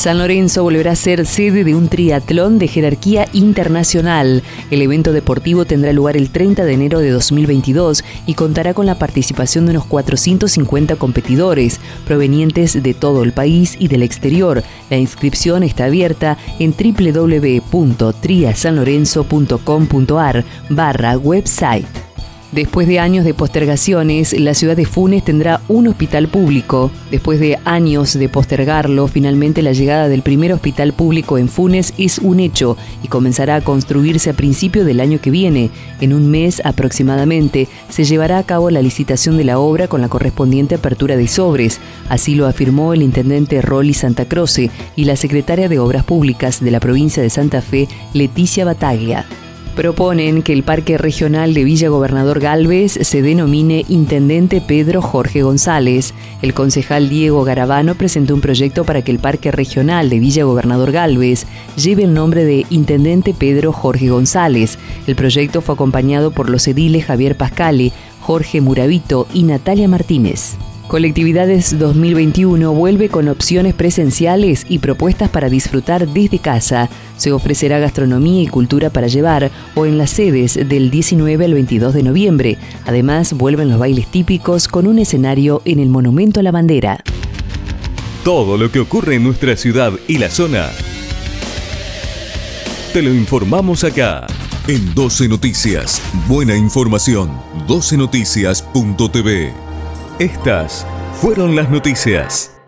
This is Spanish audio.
San Lorenzo volverá a ser sede de un triatlón de jerarquía internacional. El evento deportivo tendrá lugar el 30 de enero de 2022 y contará con la participación de unos 450 competidores provenientes de todo el país y del exterior. La inscripción está abierta en www.triasanlorenzo.com.ar barra website. Después de años de postergaciones, la ciudad de Funes tendrá un hospital público. Después de años de postergarlo, finalmente la llegada del primer hospital público en Funes es un hecho y comenzará a construirse a principio del año que viene. En un mes aproximadamente se llevará a cabo la licitación de la obra con la correspondiente apertura de sobres. Así lo afirmó el intendente Rolly Santa Croce y la secretaria de Obras Públicas de la provincia de Santa Fe, Leticia Bataglia proponen que el Parque Regional de Villa Gobernador Galvez se denomine Intendente Pedro Jorge González. El concejal Diego Garabano presentó un proyecto para que el Parque Regional de Villa Gobernador Galvez lleve el nombre de Intendente Pedro Jorge González. El proyecto fue acompañado por los ediles Javier Pascale, Jorge Muravito y Natalia Martínez. Colectividades 2021 vuelve con opciones presenciales y propuestas para disfrutar desde casa. Se ofrecerá gastronomía y cultura para llevar o en las sedes del 19 al 22 de noviembre. Además, vuelven los bailes típicos con un escenario en el Monumento a la Bandera. Todo lo que ocurre en nuestra ciudad y la zona. Te lo informamos acá. En 12 Noticias. Buena información. 12noticias.tv estas fueron las noticias.